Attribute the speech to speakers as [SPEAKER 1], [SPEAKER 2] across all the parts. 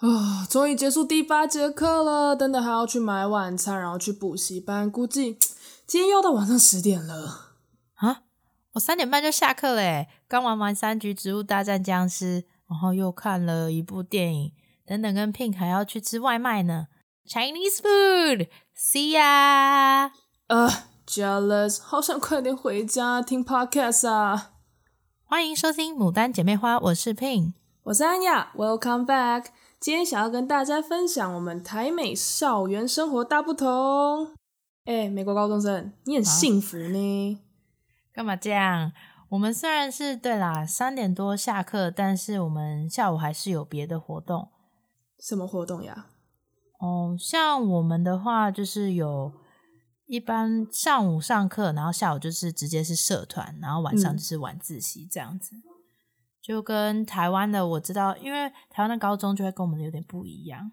[SPEAKER 1] 啊，终于结束第八节课了，等等还要去买晚餐，然后去补习班，估计 今天又要到晚上十点了。
[SPEAKER 2] 啊，我三点半就下课嘞，刚玩完三局植物大战僵尸，然后又看了一部电影，等等跟 Pink 还要去吃外卖呢，Chinese food，See ya。
[SPEAKER 1] 呃、uh,，Jealous，好想快点回家听 Podcast 啊！
[SPEAKER 2] 欢迎收听《牡丹姐妹花》，我是 Pink，
[SPEAKER 1] 我是安雅，Welcome back。今天想要跟大家分享我们台美校园生活大不同。哎，美国高中生，你很幸福呢？
[SPEAKER 2] 干嘛这样？我们虽然是对啦，三点多下课，但是我们下午还是有别的活动。
[SPEAKER 1] 什么活动呀？
[SPEAKER 2] 哦，像我们的话，就是有一般上午上课，然后下午就是直接是社团，然后晚上就是晚自习这样子。嗯就跟台湾的我知道，因为台湾的高中就会跟我们的有点不一样，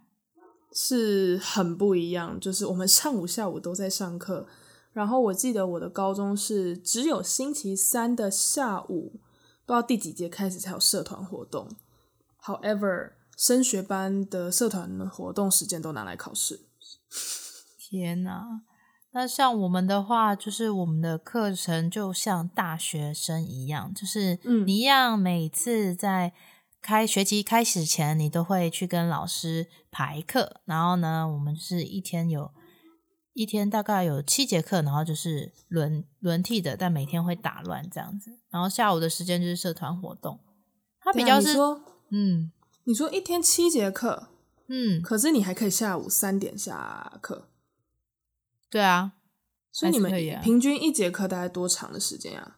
[SPEAKER 1] 是很不一样。就是我们上午、下午都在上课，然后我记得我的高中是只有星期三的下午，不知道第几节开始才有社团活动。However，升学班的社团活动时间都拿来考试。
[SPEAKER 2] 天哪！那像我们的话，就是我们的课程就像大学生一样，就是你一样，每次在开学期开始前，你都会去跟老师排课。然后呢，我们是一天有一天大概有七节课，然后就是轮轮替的，但每天会打乱这样子。然后下午的时间就是社团活动。它比较是说，嗯，
[SPEAKER 1] 你说一天七节课，
[SPEAKER 2] 嗯，
[SPEAKER 1] 可是你还可以下午三点下课。
[SPEAKER 2] 对啊，
[SPEAKER 1] 所以你们平均一节课大概多长的时间啊？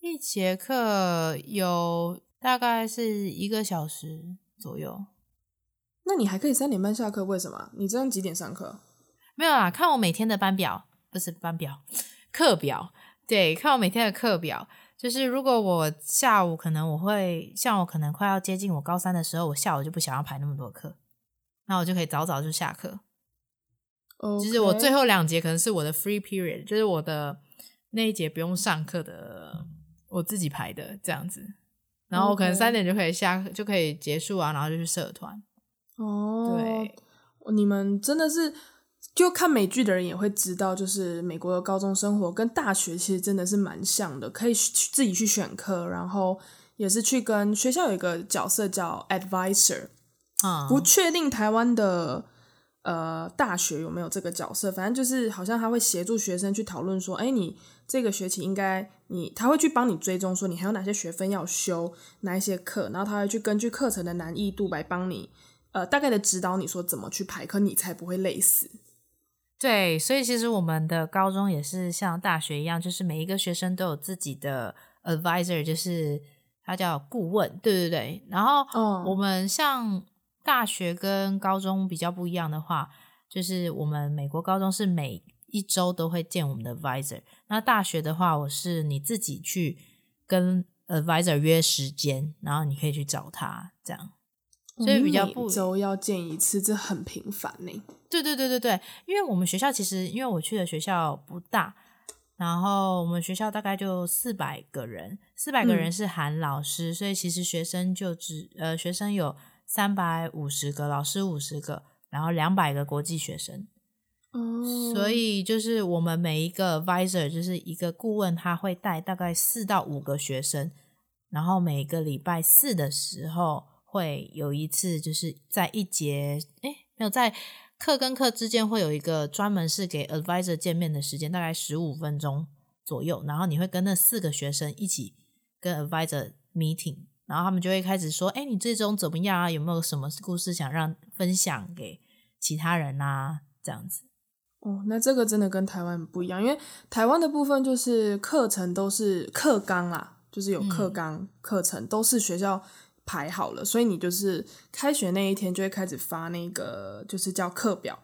[SPEAKER 2] 一节课有大概是一个小时左右。
[SPEAKER 1] 那你还可以三点半下课？为什么？你这样几点上课？
[SPEAKER 2] 没有啊，看我每天的班表，不是班表，课表。对，看我每天的课表。就是如果我下午可能我会，像我可能快要接近我高三的时候，我下午就不想要排那么多课，那我就可以早早就下
[SPEAKER 1] 课。
[SPEAKER 2] 就是我最后两节可能是我的 free period，就是我的那一节不用上课的，我自己排的这样子。然后我可能三点就可以下课，就可以结束啊，然后就去社团。
[SPEAKER 1] 哦，
[SPEAKER 2] 对，
[SPEAKER 1] 你们真的是就看美剧的人也会知道，就是美国的高中生活跟大学其实真的是蛮像的，可以去自己去选课，然后也是去跟学校有一个角色叫 advisor。
[SPEAKER 2] 啊，
[SPEAKER 1] 不确定台湾的。呃，大学有没有这个角色？反正就是好像他会协助学生去讨论说，哎，你这个学期应该你他会去帮你追踪说你还有哪些学分要修，哪一些课，然后他会去根据课程的难易度来帮你呃大概的指导你说怎么去排课，你才不会累死。
[SPEAKER 2] 对，所以其实我们的高中也是像大学一样，就是每一个学生都有自己的 advisor，就是他叫顾问，对对对。然后我们像。大学跟高中比较不一样的话，就是我们美国高中是每一周都会见我们的 advisor。那大学的话，我是你自己去跟 advisor 约时间，然后你可以去找他这样。所以比较不，
[SPEAKER 1] 每周要见一次，这很频繁呢。
[SPEAKER 2] 对对对对对，因为我们学校其实，因为我去的学校不大，然后我们学校大概就四百个人，四百个人是含老师，嗯，所以其实学生就只呃学生有。三百五十个老师，五十个，然后两百个国际学生。
[SPEAKER 1] 哦，
[SPEAKER 2] 所以就是我们每一个 advisor 就是一个顾问，他会带大概四到五个学生，然后每个礼拜四的时候会有一次，就是在一节，哎，没有在课跟课之间会有一个专门是给 advisor 见面的时间，大概十五分钟左右，然后你会跟那四个学生一起跟 advisor meeting。然后他们就会开始说：“哎，你最终怎么样啊？有没有什么故事想让分享给其他人啊？这样子。”
[SPEAKER 1] 哦，那这个真的跟台湾不一样，因为台湾的部分就是课程都是课纲啦，就是有课纲、嗯、课程都是学校排好了，所以你就是开学那一天就会开始发那个就是叫课表，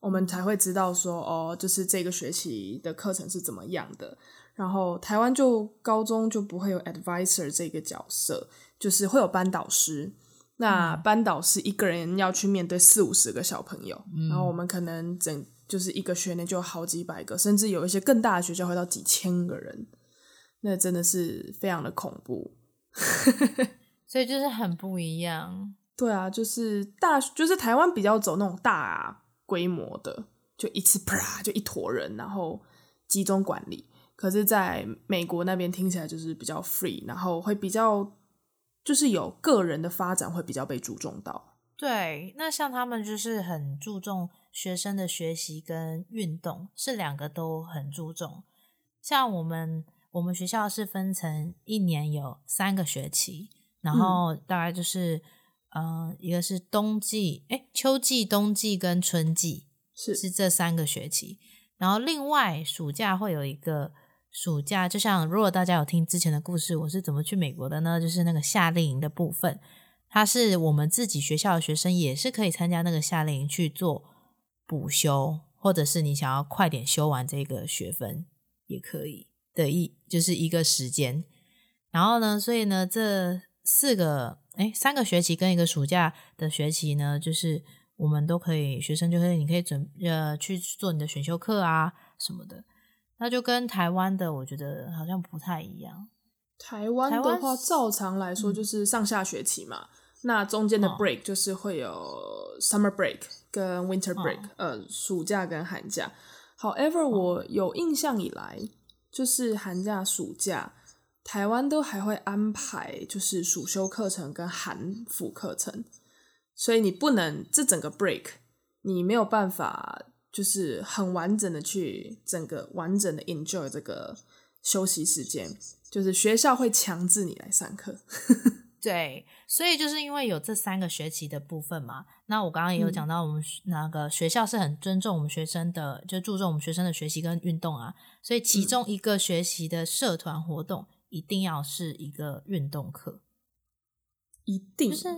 [SPEAKER 1] 我们才会知道说哦，就是这个学期的课程是怎么样的。然后台湾就高中就不会有 advisor 这个角色。就是会有班导师，那班导师一个人要去面对四五十个小朋友，嗯、然后我们可能整就是一个学年就有好几百个，甚至有一些更大的学校会到几千个人，那真的是非常的恐怖。
[SPEAKER 2] 所以就是很不一样。
[SPEAKER 1] 对啊，就是大，就是台湾比较走那种大规模的，就一次啪就一坨人，然后集中管理。可是，在美国那边听起来就是比较 free，然后会比较就是有个人的发展会比较被注重到。
[SPEAKER 2] 对，那像他们就是很注重学生的学习跟运动，是两个都很注重。像我们我们学校是分成一年有三个学期，然后大概就是。嗯、呃，一个是冬季，哎，秋季、冬季跟春季是是这三个学期，然后另外暑假会有一个暑假，就像如果大家有听之前的故事，我是怎么去美国的呢？就是那个夏令营的部分，它是我们自己学校的学生也是可以参加那个夏令营去做补修，或者是你想要快点修完这个学分也可以的一就是一个时间，然后呢，所以呢这四个。哎，三个学期跟一个暑假的学期呢，就是我们都可以，学生就可以，你可以准呃去做你的选修课啊什么的，那就跟台湾的我觉得好像不太一样。
[SPEAKER 1] 台湾的话，照常来说就是上下学期嘛，嗯、那中间的 break 就是会有 summer break 跟 winter break，、哦、呃，暑假跟寒假。However，我有印象以来，就是寒假、暑假。台湾都还会安排，就是暑修课程跟寒辅课程，所以你不能这整个 break，你没有办法就是很完整的去整个完整的 enjoy 这个休息时间，就是学校会强制你来上课。
[SPEAKER 2] 对，所以就是因为有这三个学期的部分嘛，那我刚刚也有讲到，我们那个学校是很尊重我们学生的，就注重我们学生的学习跟运动啊，所以其中一个学习的社团活动。一定要是一个运动课，
[SPEAKER 1] 一定
[SPEAKER 2] 就是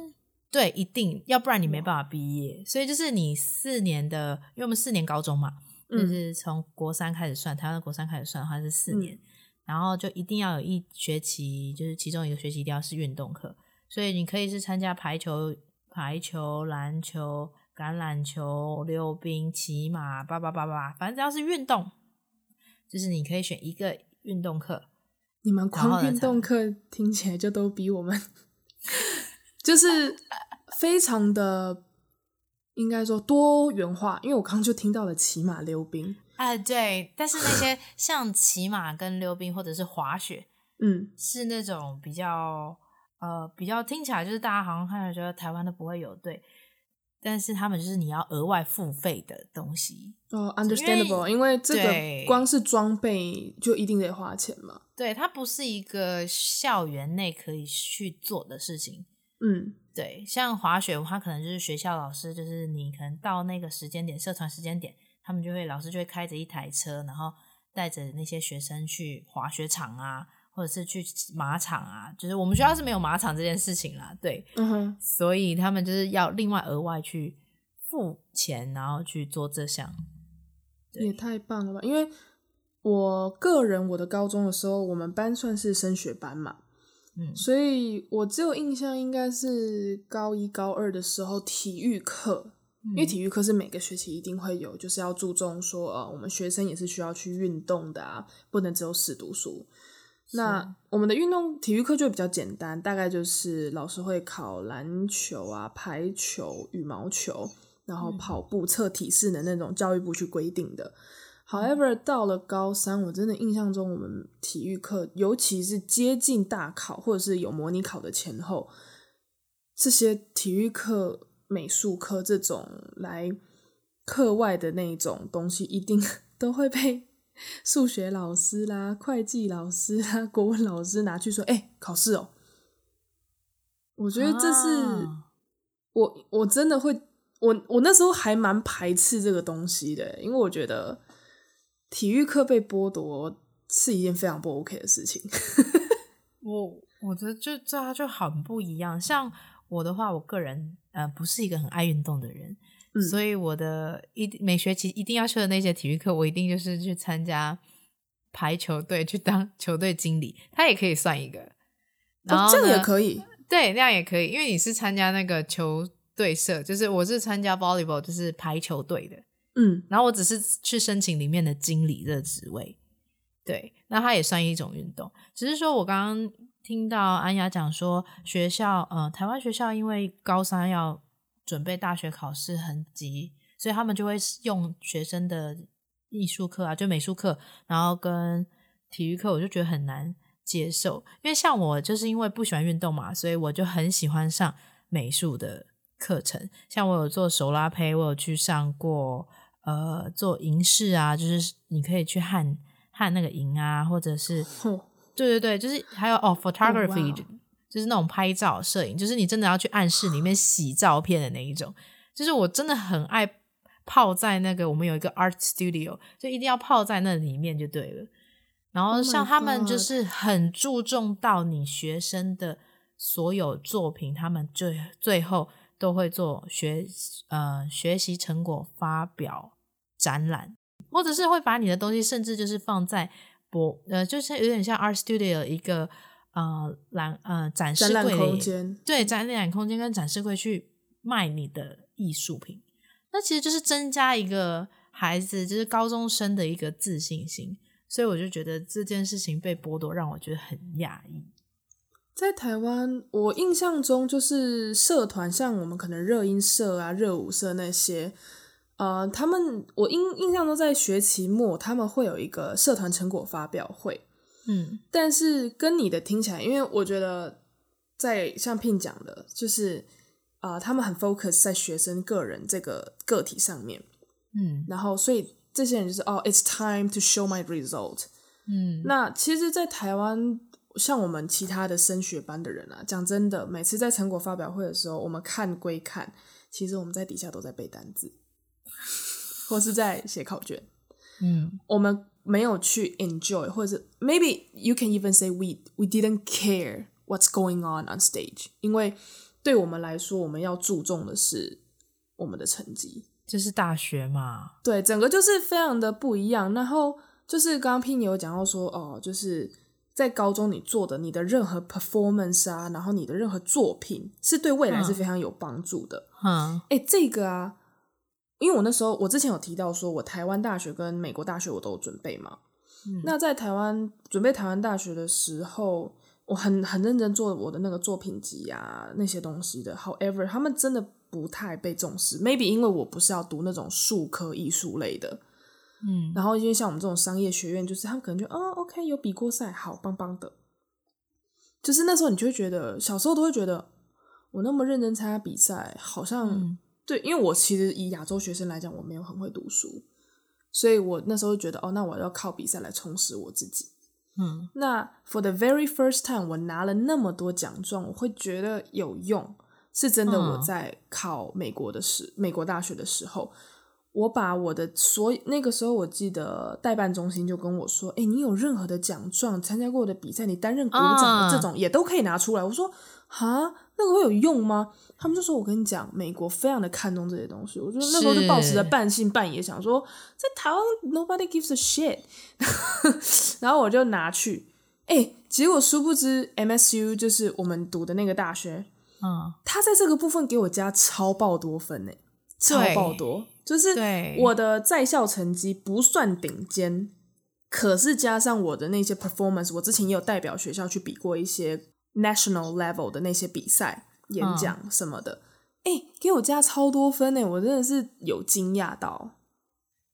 [SPEAKER 2] 对，一定要不然你没办法毕业。所以就是你四年的，因为我们四年高中嘛，嗯、就是从国三开始算，台湾的国三开始算的话是四年，嗯、然后就一定要有一学期，就是其中一个学期一定要是运动课。所以你可以是参加排球、排球、篮球、橄榄球、溜冰、骑马，叭叭叭叭，反正只要是运动，就是你可以选一个运动课。
[SPEAKER 1] 你们光运动课听起来就都比我们，就是非常的应该说多元化。因为我刚刚就听到了骑马溜冰，
[SPEAKER 2] 哎、呃，对，但是那些像骑马跟溜冰或者是滑雪，
[SPEAKER 1] 嗯，
[SPEAKER 2] 是那种比较呃比较听起来就是大家好像看着觉得台湾都不会有，对。但是他们就是你要额外付费的东西
[SPEAKER 1] 哦，understandable，因为这个光是装备就一定得花钱嘛。
[SPEAKER 2] 对，它不是一个校园内可以去做的事情。
[SPEAKER 1] 嗯，
[SPEAKER 2] 对，像滑雪，它可能就是学校老师，就是你可能到那个时间点，社团时间点，他们就会老师就会开着一台车，然后带着那些学生去滑雪场啊。或者是去马场啊，就是我们学校是没有马场这件事情啦，对，
[SPEAKER 1] 嗯哼，
[SPEAKER 2] 所以他们就是要另外额外去付钱，然后去做这项，
[SPEAKER 1] 也太棒了吧！因为我个人，我的高中的时候，我们班算是升学班嘛，嗯，所以我只有印象应该是高一高二的时候体育课，嗯，因为体育课是每个学期一定会有，就是要注重说，呃，我们学生也是需要去运动的啊，不能只有死读书。那我们的运动体育课就比较简单，大概就是老师会考篮球啊、排球、羽毛球，然后跑步测体适的那种教育部去规定的。However，到了高三，我真的印象中我们体育课，尤其是接近大考或者是有模拟考的前后，这些体育课、美术课这种来课外的那种东西，一定 都会被。数学老师啦，会计老师啦，国文老师拿去说：“哎、欸，考试哦。”我觉得这是、啊、我我真的会，我我那时候还蛮排斥这个东西的，因为我觉得体育课被剥夺是一件非常不 OK 的事情。
[SPEAKER 2] 我我觉得就这样就很不一样。像我的话，我个人呃不是一个很爱运动的人。所以我的一每学期一定要去的那些体育课，我一定就是去参加排球队，去当球队经理，他也可以算一个。然后、
[SPEAKER 1] 哦、这个也可以，
[SPEAKER 2] 对，那样也可以，因为你是参加那个球队社，就是我是参加 volleyball，就是排球队的，
[SPEAKER 1] 嗯，
[SPEAKER 2] 然后我只是去申请里面的经理的职位，对，那他也算一种运动，只是说我刚刚听到安雅讲说，学校呃，台湾学校因为高三要准备大学考试很急，所以他们就会用学生的艺术课啊，就美术课，然后跟体育课，我就觉得很难接受。因为像我就是因为不喜欢运动嘛，所以我就很喜欢上美术的课程。像我有做手拉胚，我有去上过呃做银饰啊，就是你可以去焊焊那个银啊，或者是。对对对，就是还有哦，photography，、oh. 就是那种拍照摄影，就是你真的要去暗室里面洗照片的那一种。就是我真的很爱泡在那个，我们有一个 art studio，就一定要泡在那里面就对了。然后像他们就是很注重到你学生的所有作品，他们最最后都会做学呃学习成果发表展览，或者是会把你的东西，甚至就是放在。博，呃，就是有点像 Art Studio 一个呃展呃展示柜
[SPEAKER 1] 空间，
[SPEAKER 2] 对，展览空间跟展示柜去卖你的艺术品，那其实就是增加一个孩子就是高中生的一个自信心，所以我就觉得这件事情被剥夺，让我觉得很讶异。
[SPEAKER 1] 在台湾，我印象中就是社团，像我们可能热音社啊、热舞社那些。呃，他们我印印象中在学期末他们会有一个社团成果发表会，
[SPEAKER 2] 嗯，
[SPEAKER 1] 但是跟你的听起来，因为我觉得在像 Pin 讲的，就是啊、呃，他们很 focus 在学生个人这个个体上面，
[SPEAKER 2] 嗯，
[SPEAKER 1] 然后所以这些人就是哦，it's time to show my result，
[SPEAKER 2] 嗯，
[SPEAKER 1] 那其实，在台湾像我们其他的升学班的人啊，讲真的，每次在成果发表会的时候，我们看归看，其实我们在底下都在背单字。或是在写考卷，
[SPEAKER 2] 嗯，
[SPEAKER 1] 我们没有去 enjoy，或者是 maybe you can even say we we didn't care what's going on on stage，因为对我们来说，我们要注重的是我们的成绩，
[SPEAKER 2] 这是大学嘛，
[SPEAKER 1] 对，整个就是非常的不一样。然后就是刚刚 Pin 有讲到说，哦，就是在高中你做的你的任何 performance 啊，然后你的任何作品是对未来是非常有帮助的，
[SPEAKER 2] 嗯，
[SPEAKER 1] 哎，这个啊。因为我那时候，我之前有提到说，我台湾大学跟美国大学我都有准备嘛。
[SPEAKER 2] 嗯、
[SPEAKER 1] 那在台湾准备台湾大学的时候，我很很认真做我的那个作品集啊，那些东西的。However，他们真的不太被重视。Maybe 因为我不是要读那种术科艺术类的，
[SPEAKER 2] 嗯，
[SPEAKER 1] 然后因为像我们这种商业学院，就是他们可能就哦，OK，有比过赛，好棒棒的。就是那时候你就会觉得，小时候都会觉得，我那么认真参加比赛，好像。
[SPEAKER 2] 嗯
[SPEAKER 1] 对，因为我其实以亚洲学生来讲，我没有很会读书，所以我那时候觉得，哦，那我要靠比赛来充实我自己。
[SPEAKER 2] 嗯，
[SPEAKER 1] 那 for the very first time，我拿了那么多奖状，我会觉得有用，是真的。我在考美国的时，美国大学的时候，我把我的所那个时候，我记得代办中心就跟我说，哎，你有任何的奖状，参加过的比赛，你担任鼓掌的这种，也都可以拿出来。我说，哈，那个会有用吗？他们就说：“我跟你讲，美国非常的看重这些东西。”我就那时候就抱持着半信半疑，想说在台湾 nobody gives a shit，然后我就拿去，哎、欸，结果殊不知 MSU 就是我们读的那个大学，
[SPEAKER 2] 嗯，
[SPEAKER 1] 他在这个部分给我加超爆多分呢，超爆多，就是我的在校成绩不算顶尖，可是加上我的那些 performance，我之前也有代表学校去比过一些 national level 的那些比赛。演讲什么的，哎、嗯欸，给我加超多分呢！我真的是有惊讶到。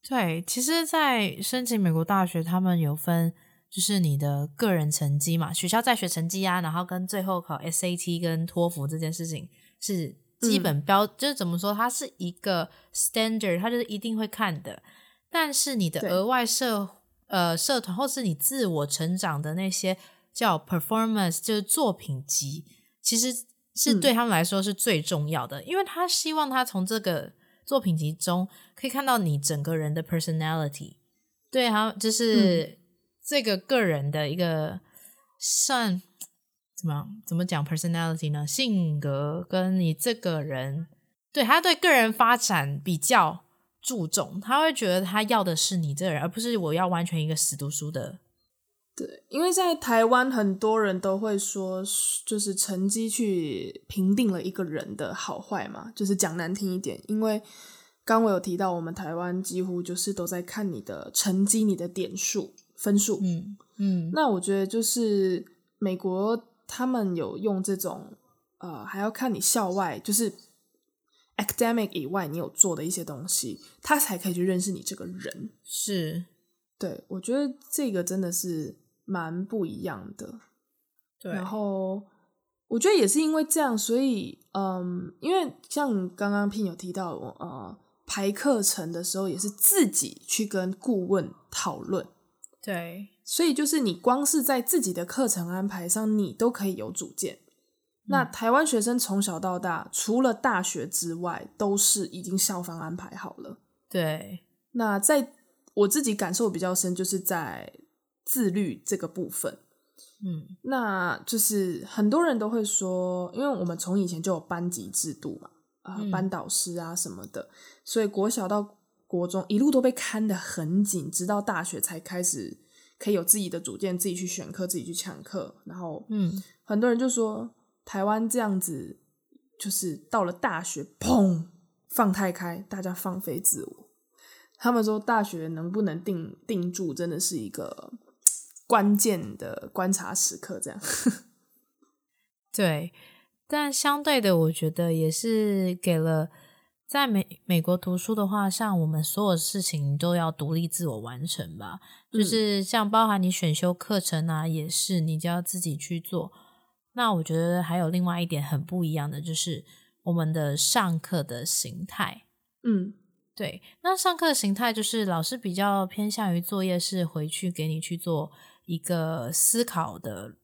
[SPEAKER 2] 对，其实，在申请美国大学，他们有分，就是你的个人成绩嘛，学校在学成绩啊，然后跟最后考 SAT 跟托福这件事情是基本标，嗯、就是怎么说，它是一个 standard，它就是一定会看的。但是你的额外社呃社团或是你自我成长的那些叫 performance，就是作品集，其实。是对他们来说是最重要的，嗯、因为他希望他从这个作品集中可以看到你整个人的 personality，对，他就是这个个人的一个算怎么怎么讲 personality 呢？性格跟你这个人，对，他对个人发展比较注重，他会觉得他要的是你这个人，而不是我要完全一个死读书的。
[SPEAKER 1] 对，因为在台湾，很多人都会说，就是成绩去评定了一个人的好坏嘛，就是讲难听一点。因为刚我有提到，我们台湾几乎就是都在看你的成绩、你的点数、分数。
[SPEAKER 2] 嗯嗯。
[SPEAKER 1] 那我觉得就是美国他们有用这种呃，还要看你校外就是 academic 以外你有做的一些东西，他才可以去认识你这个人。
[SPEAKER 2] 是，
[SPEAKER 1] 对，我觉得这个真的是蛮不一样的。
[SPEAKER 2] 对，
[SPEAKER 1] 然后我觉得也是因为这样，所以嗯，因为像刚刚 Pin 有提到，我呃，排课程的时候也是自己去跟顾问讨论。
[SPEAKER 2] 对，
[SPEAKER 1] 所以就是你光是在自己的课程安排上，你都可以有主见。嗯、那台湾学生从小到大，除了大学之外，都是已经校方安排好了。
[SPEAKER 2] 对，
[SPEAKER 1] 那在我自己感受比较深，就是在自律这个部分。
[SPEAKER 2] 嗯，
[SPEAKER 1] 那就是很多人都会说，因为我们从以前就有班级制度嘛，啊、呃，班导师啊什么的，嗯、所以国小到国中一路都被看得很紧，直到大学才开始可以有自己的主见，自己去选课，自己去抢课。然后，
[SPEAKER 2] 嗯，
[SPEAKER 1] 很多人就说台湾这样子，就是到了大学，砰，放太开，大家放飞自我。他们说大学能不能定定住，真的是一个关键的观察时刻。这样，
[SPEAKER 2] 对，但相对的，我觉得也是给了。在美美国读书的话，像我们所有事情都要独立自我完成吧，嗯、就是像包含你选修课程啊，也是你就要自己去做。那我觉得还有另外一点很不一样的，就是我们的上课的形态。
[SPEAKER 1] 嗯，
[SPEAKER 2] 对，那上课的形态就是老师比较偏向于作业是回去给你去做一个思考的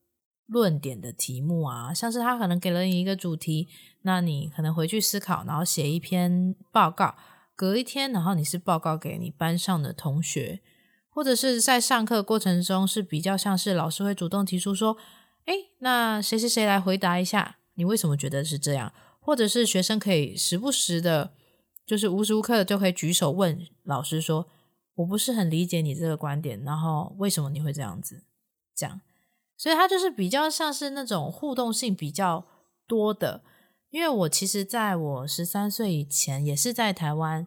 [SPEAKER 2] 论点的题目啊，像是他可能给了你一个主题。那你可能回去思考，然后写一篇报告，隔一天，然后你是报告给你班上的同学，或者是在上课过程中是比较像是老师会主动提出说，诶，那谁谁谁来回答一下，你为什么觉得是这样？或者是学生可以时不时的，就是无时无刻的就可以举手问老师说，我不是很理解你这个观点，然后为什么你会这样子？这样，所以它就是比较像是那种互动性比较多的。因为我其实在我十三岁以前也是在台湾，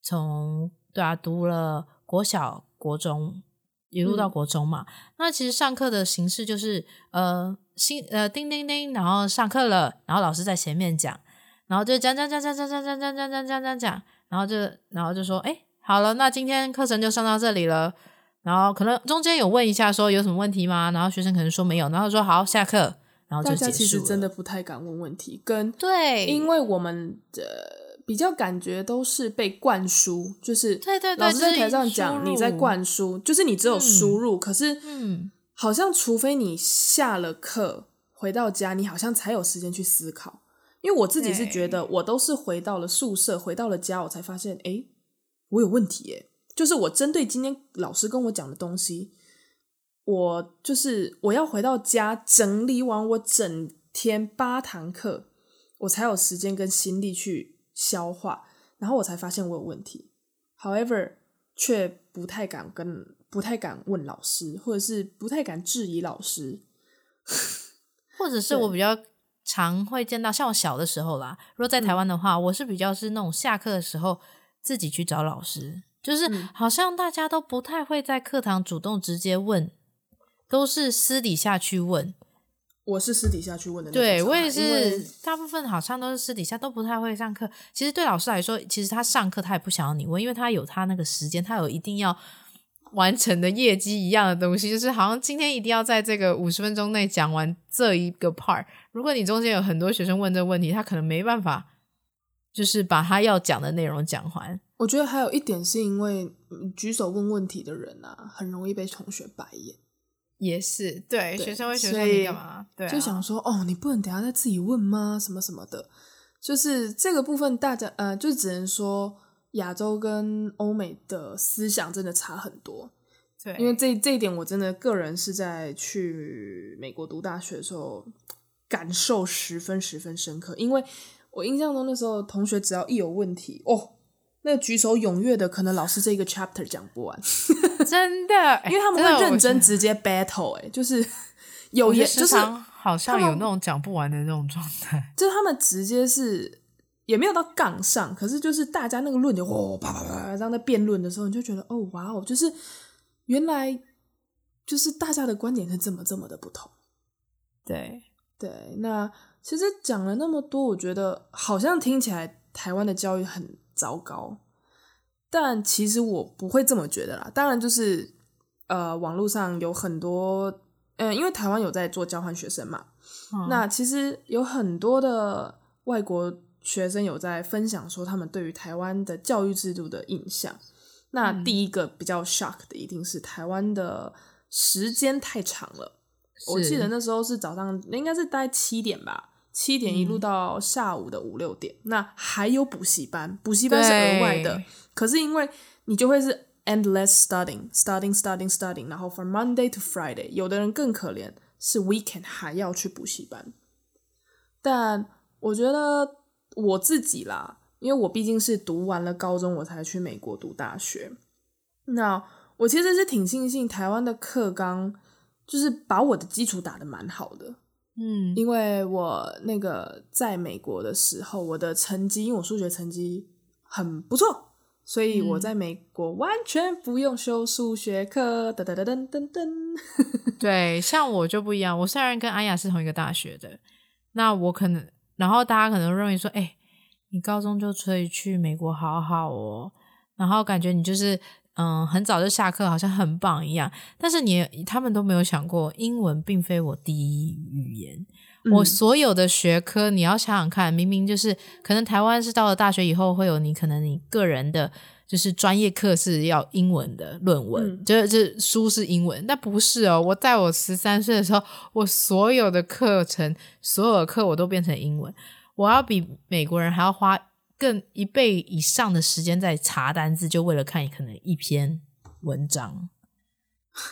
[SPEAKER 2] 从对啊读了国小、国中，一路到国中嘛。嗯、那其实上课的形式就是呃，新呃叮叮叮，然后上课了，然后老师在前面讲，然后就讲讲讲讲讲讲讲讲讲讲讲讲讲，然后就然后就说哎，好了，那今天课程就上到这里了。然后可能中间有问一下说有什么问题吗？然后学生可能说没有，然后说好，下课。然后就大家
[SPEAKER 1] 其实真的不太敢问问题，跟
[SPEAKER 2] 对，
[SPEAKER 1] 因为我们的比较感觉都是被灌输，就是
[SPEAKER 2] 对对对，
[SPEAKER 1] 老师在台上讲，你在灌输，就是你只有输入，嗯、可是
[SPEAKER 2] 嗯，
[SPEAKER 1] 好像除非你下了课回到家，你好像才有时间去思考。因为我自己是觉得，我都是回到了宿舍，回到了家，我才发现，诶，我有问题耶，就是我针对今天老师跟我讲的东西。我就是我要回到家整理完我整天八堂课，我才有时间跟心力去消化，然后我才发现我有问题。However，却不太敢跟不太敢问老师，或者是不太敢质疑老师，
[SPEAKER 2] 或者是我比较常会见到，像我小的时候啦，如果在台湾的话，嗯、我是比较是那种下课的时候自己去找老师，就是好像大家都不太会在课堂主动直接问。都是私底下去问，
[SPEAKER 1] 我是私底下去问的。
[SPEAKER 2] 对，我也是，大部分好像都是私底下，都不太会上课。其实对老师来说，其实他上课他也不想要你问，因为他有他那个时间，他有一定要完成的业绩一样的东西，就是好像今天一定要在这个五十分钟内讲完这一个 part。如果你中间有很多学生问这个问题，他可能没办法，就是把他要讲的内容讲完。
[SPEAKER 1] 我觉得还有一点是因为举手问问题的人啊，很容易被同学白眼。
[SPEAKER 2] 也是对，对学生会觉得你干嘛？对、啊，
[SPEAKER 1] 就想说哦，你不能等下再自己问吗？什么什么的，就是这个部分，大家呃，就只能说亚洲跟欧美的思想真的差很多。
[SPEAKER 2] 对，
[SPEAKER 1] 因为这这一点，我真的个人是在去美国读大学的时候感受十分十分深刻。因为我印象中那时候同学只要一有问题哦。那个举手踊跃的，可能老师这一个 chapter 讲不完，
[SPEAKER 2] 真的，
[SPEAKER 1] 因为他们会认真直接 battle，哎，就是有也就是
[SPEAKER 2] 好像有那种讲不完的那种状态，
[SPEAKER 1] 就是他们直接是也没有到杠上，可是就是大家那个论点哦啪啪啪，这样在辩论的时候，你就觉得哦哇哦，就是原来就是大家的观点是这么这么的不同，
[SPEAKER 2] 对
[SPEAKER 1] 对，那其实讲了那么多，我觉得好像听起来台湾的教育很糟糕，但其实我不会这么觉得啦。当然，就是呃，网络上有很多，嗯、呃，因为台湾有在做交换学生嘛，嗯、那其实有很多的外国学生有在分享说他们对于台湾的教育制度的印象。那第一个比较 shock 的一定是台湾的时间太长了。我记得那时候是早上，应该是大概七点吧，七点一路到下午的五六点。嗯、那还有补习班，补习班是额外的。可是因为你就会是 endless studying，studying，studying，studying，studying, studying, 然后 from Monday to Friday。有的人更可怜，是 weekend 还要去补习班。但我觉得我自己啦，因为我毕竟是读完了高中，我才去美国读大学。那我其实是挺庆幸台湾的课纲。就是把我的基础打得蛮好的，
[SPEAKER 2] 嗯，
[SPEAKER 1] 因为我那个在美国的时候，我的成绩，因为我数学成绩很不错，所以我在美国完全不用修数学课，噔噔噔噔噔噔。
[SPEAKER 2] 对，像我就不一样，我虽然跟安雅是同一个大学的，那我可能，然后大家可能认为说，哎、欸，你高中就可以去美国好好哦，然后感觉你就是。嗯，很早就下课，好像很棒一样。但是你他们都没有想过，英文并非我第一语言。嗯、我所有的学科，你要想想看，明明就是可能台湾是到了大学以后会有你可能你个人的，就是专业课是要英文的论文，嗯、就是这书是英文，但不是哦。我在我十三岁的时候，我所有的课程，所有的课我都变成英文。我要比美国人还要花。更一倍以上的时间在查单字，就为了看可能一篇文章。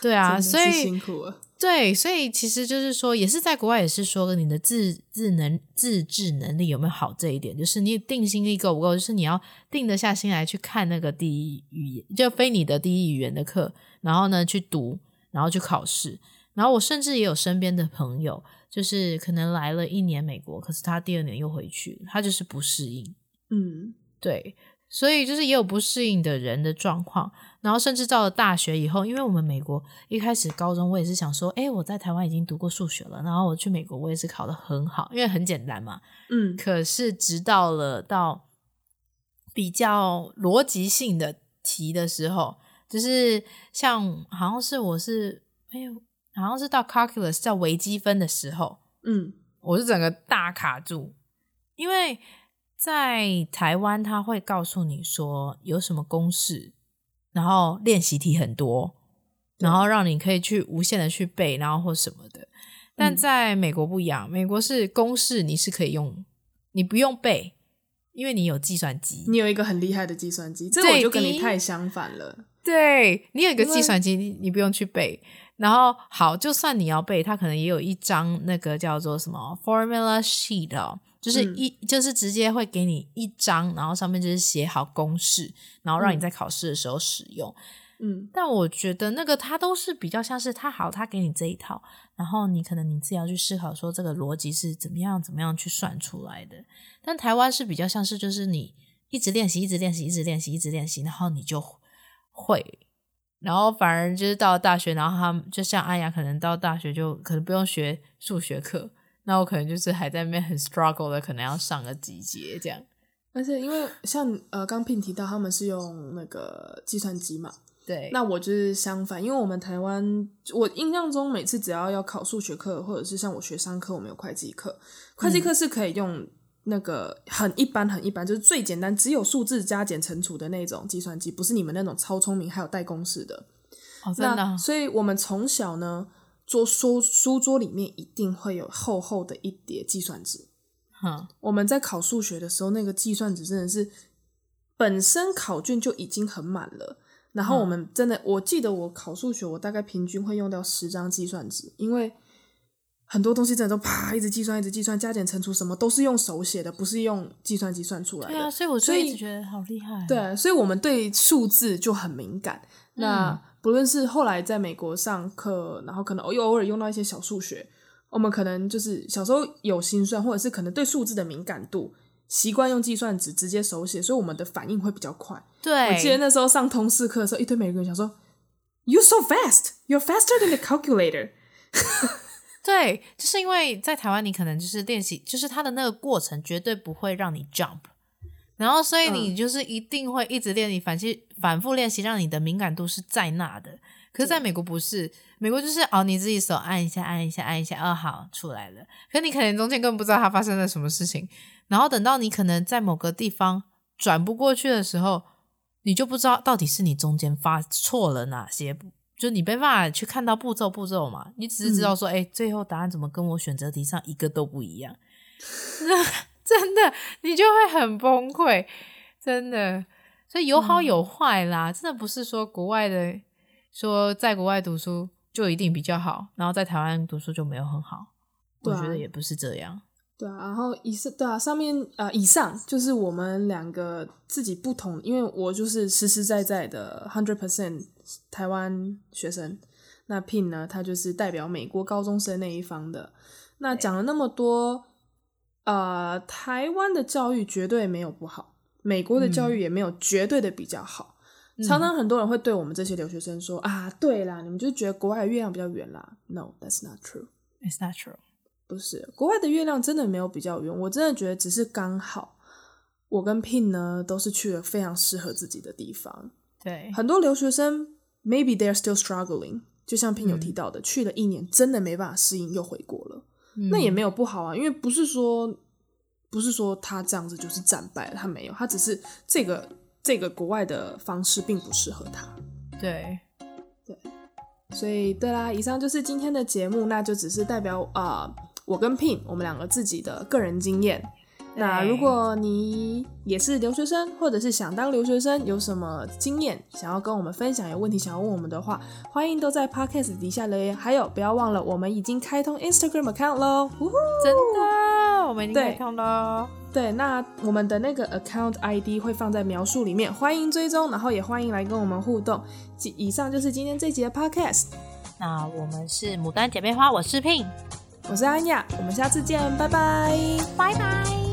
[SPEAKER 2] 对啊，所以
[SPEAKER 1] 辛苦了。
[SPEAKER 2] 对，所以其实就是说，也是在国外也是说，你的自自能自制能力有没有好这一点，就是你定心力够不够，就是你要定得下心来去看那个第一语言，就非你的第一语言的课，然后呢去读，然后去考试。然后我甚至也有身边的朋友，就是可能来了一年美国，可是他第二年又回去，他就是不适应。
[SPEAKER 1] 嗯，
[SPEAKER 2] 对，所以就是也有不适应的人的状况，然后甚至到了大学以后，因为我们美国一开始高中，我也是想说，哎，我在台湾已经读过数学了，然后我去美国，我也是考得很好，因为很简单嘛。
[SPEAKER 1] 嗯，
[SPEAKER 2] 可是直到了到比较逻辑性的题的时候，就是像好像是我是哎呦，好像是到 calculus 叫微积分的时候，
[SPEAKER 1] 嗯，
[SPEAKER 2] 我是整个大卡住，因为。在台湾，他会告诉你说有什么公式，然后练习题很多，然后让你可以去无限的去背，然后或什么的。但在美国不一样，美国是公式你是可以用，你不用背，因为你有计算机，
[SPEAKER 1] 你有一个很厉害的计算机，这我就跟你太相反了。
[SPEAKER 2] 对，你有一个计算机，你你不用去背。然后好，就算你要背，它可能也有一张那个叫做什么 formula sheet 哦。就是一、嗯、就是直接会给你一张，然后上面就是写好公式，然后让你在考试的时候使用。
[SPEAKER 1] 嗯，
[SPEAKER 2] 但我觉得那个它都是比较像是它好，它给你这一套，然后你可能你自己要去思考说这个逻辑是怎么样怎么样去算出来的。但台湾是比较像是就是你一直练习，一直练习，一直练习，一直练习，然后你就会，然后反而就是到了大学，然后他们就像安雅，可能到大学就可能不用学数学课。那我可能就是还在那边很 struggle 的，可能要上个几节这样。
[SPEAKER 1] 而且因为像呃刚 Pin 提到他们是用那个计算机嘛，
[SPEAKER 2] 对。
[SPEAKER 1] 那我就是相反，因为我们台湾，我印象中每次只要要考数学课，或者是像我学商科，我们有会计课，会计课是可以用那个很一般很一般，就是最简单，只有数字加减乘除的那种计算机，不是你们那种超聪明还有带公式的。
[SPEAKER 2] 哦，真的。
[SPEAKER 1] 所以我们从小呢。桌书书桌里面一定会有厚厚的一叠计算纸。
[SPEAKER 2] 嗯，
[SPEAKER 1] 我们在考数学的时候，那个计算纸真的是本身考卷就已经很满了。然后我们真的，我记得我考数学，我大概平均会用掉十张计算纸，因为很多东西真的都啪一直计算，一直计算，加减乘除什么都是用手写的，不是用计算机算出来的。
[SPEAKER 2] 对啊，所以我就一直觉得好厉害。
[SPEAKER 1] 对，所以我们对数字就很敏感。那。嗯不论是后来在美国上课，然后可能偶偶尔用到一些小数学，我们可能就是小时候有心算，或者是可能对数字的敏感度，习惯用计算纸直接手写，所以我们的反应会比较快。
[SPEAKER 2] 对，
[SPEAKER 1] 我记得那时候上通识课的时候，一堆美国人想说，“You so fast, you're faster than the calculator。”
[SPEAKER 2] 对，就是因为在台湾，你可能就是练习，就是它的那个过程绝对不会让你 jump，然后所以你就是一定会一直练，你反复反复练习，让你的敏感度是在那的。可是在美国不是，美国就是哦，你自己手按一下，按一下，按一下，哦，好，出来了。可你可能中间根本不知道它发生了什么事情，然后等到你可能在某个地方转不过去的时候，你就不知道到底是你中间发错了哪些步。就你没办法去看到步骤步骤嘛，你只是知道说，哎、嗯，最后答案怎么跟我选择题上一个都不一样，那 真的你就会很崩溃，真的。所以有好有坏啦，嗯、真的不是说国外的说在国外读书就一定比较好，然后在台湾读书就没有很好。我觉得也不是这样。
[SPEAKER 1] 对啊，然后以上对啊，上面啊、呃、以上就是我们两个自己不同，因为我就是实实在在的 hundred percent 台湾学生，那 Pin 呢，他就是代表美国高中生那一方的。那讲了那么多，呃，台湾的教育绝对没有不好，美国的教育也没有绝对的比较好。嗯、常常很多人会对我们这些留学生说、嗯、啊，对啦，你们就觉得国外的月亮比较圆啦。No，that's not true.
[SPEAKER 2] It's not true.
[SPEAKER 1] 不是，国外的月亮真的没有比较圆，我真的觉得只是刚好，我跟 Pin 呢都是去了非常适合自己的地方。
[SPEAKER 2] 对，
[SPEAKER 1] 很多留学生 maybe they are still struggling，就像 Pin 有提到的，嗯、去了一年真的没办法适应，又回国了，嗯、那也没有不好啊，因为不是说不是说他这样子就是战败了，他没有，他只是这个这个国外的方式并不适合他。
[SPEAKER 2] 对，
[SPEAKER 1] 对，所以对啦，以上就是今天的节目，那就只是代表啊。呃我跟 Pin，我们两个自己的个人经验。那如果你也是留学生，或者是想当留学生，有什么经验想要跟我们分享，有问题想要问我们的话，欢迎都在 Podcast 底下留言。还有，不要忘了，我们已经开通 Instagram account 喽！
[SPEAKER 2] 真的，我们已经开通了。
[SPEAKER 1] 对，那我们的那个 account ID 会放在描述里面，欢迎追踪，然后也欢迎来跟我们互动。以上就是今天这集的 Podcast。
[SPEAKER 2] 那我们是牡丹姐妹花，我是 Pin。
[SPEAKER 1] 我是安雅，我们下次见，拜拜，
[SPEAKER 2] 拜拜。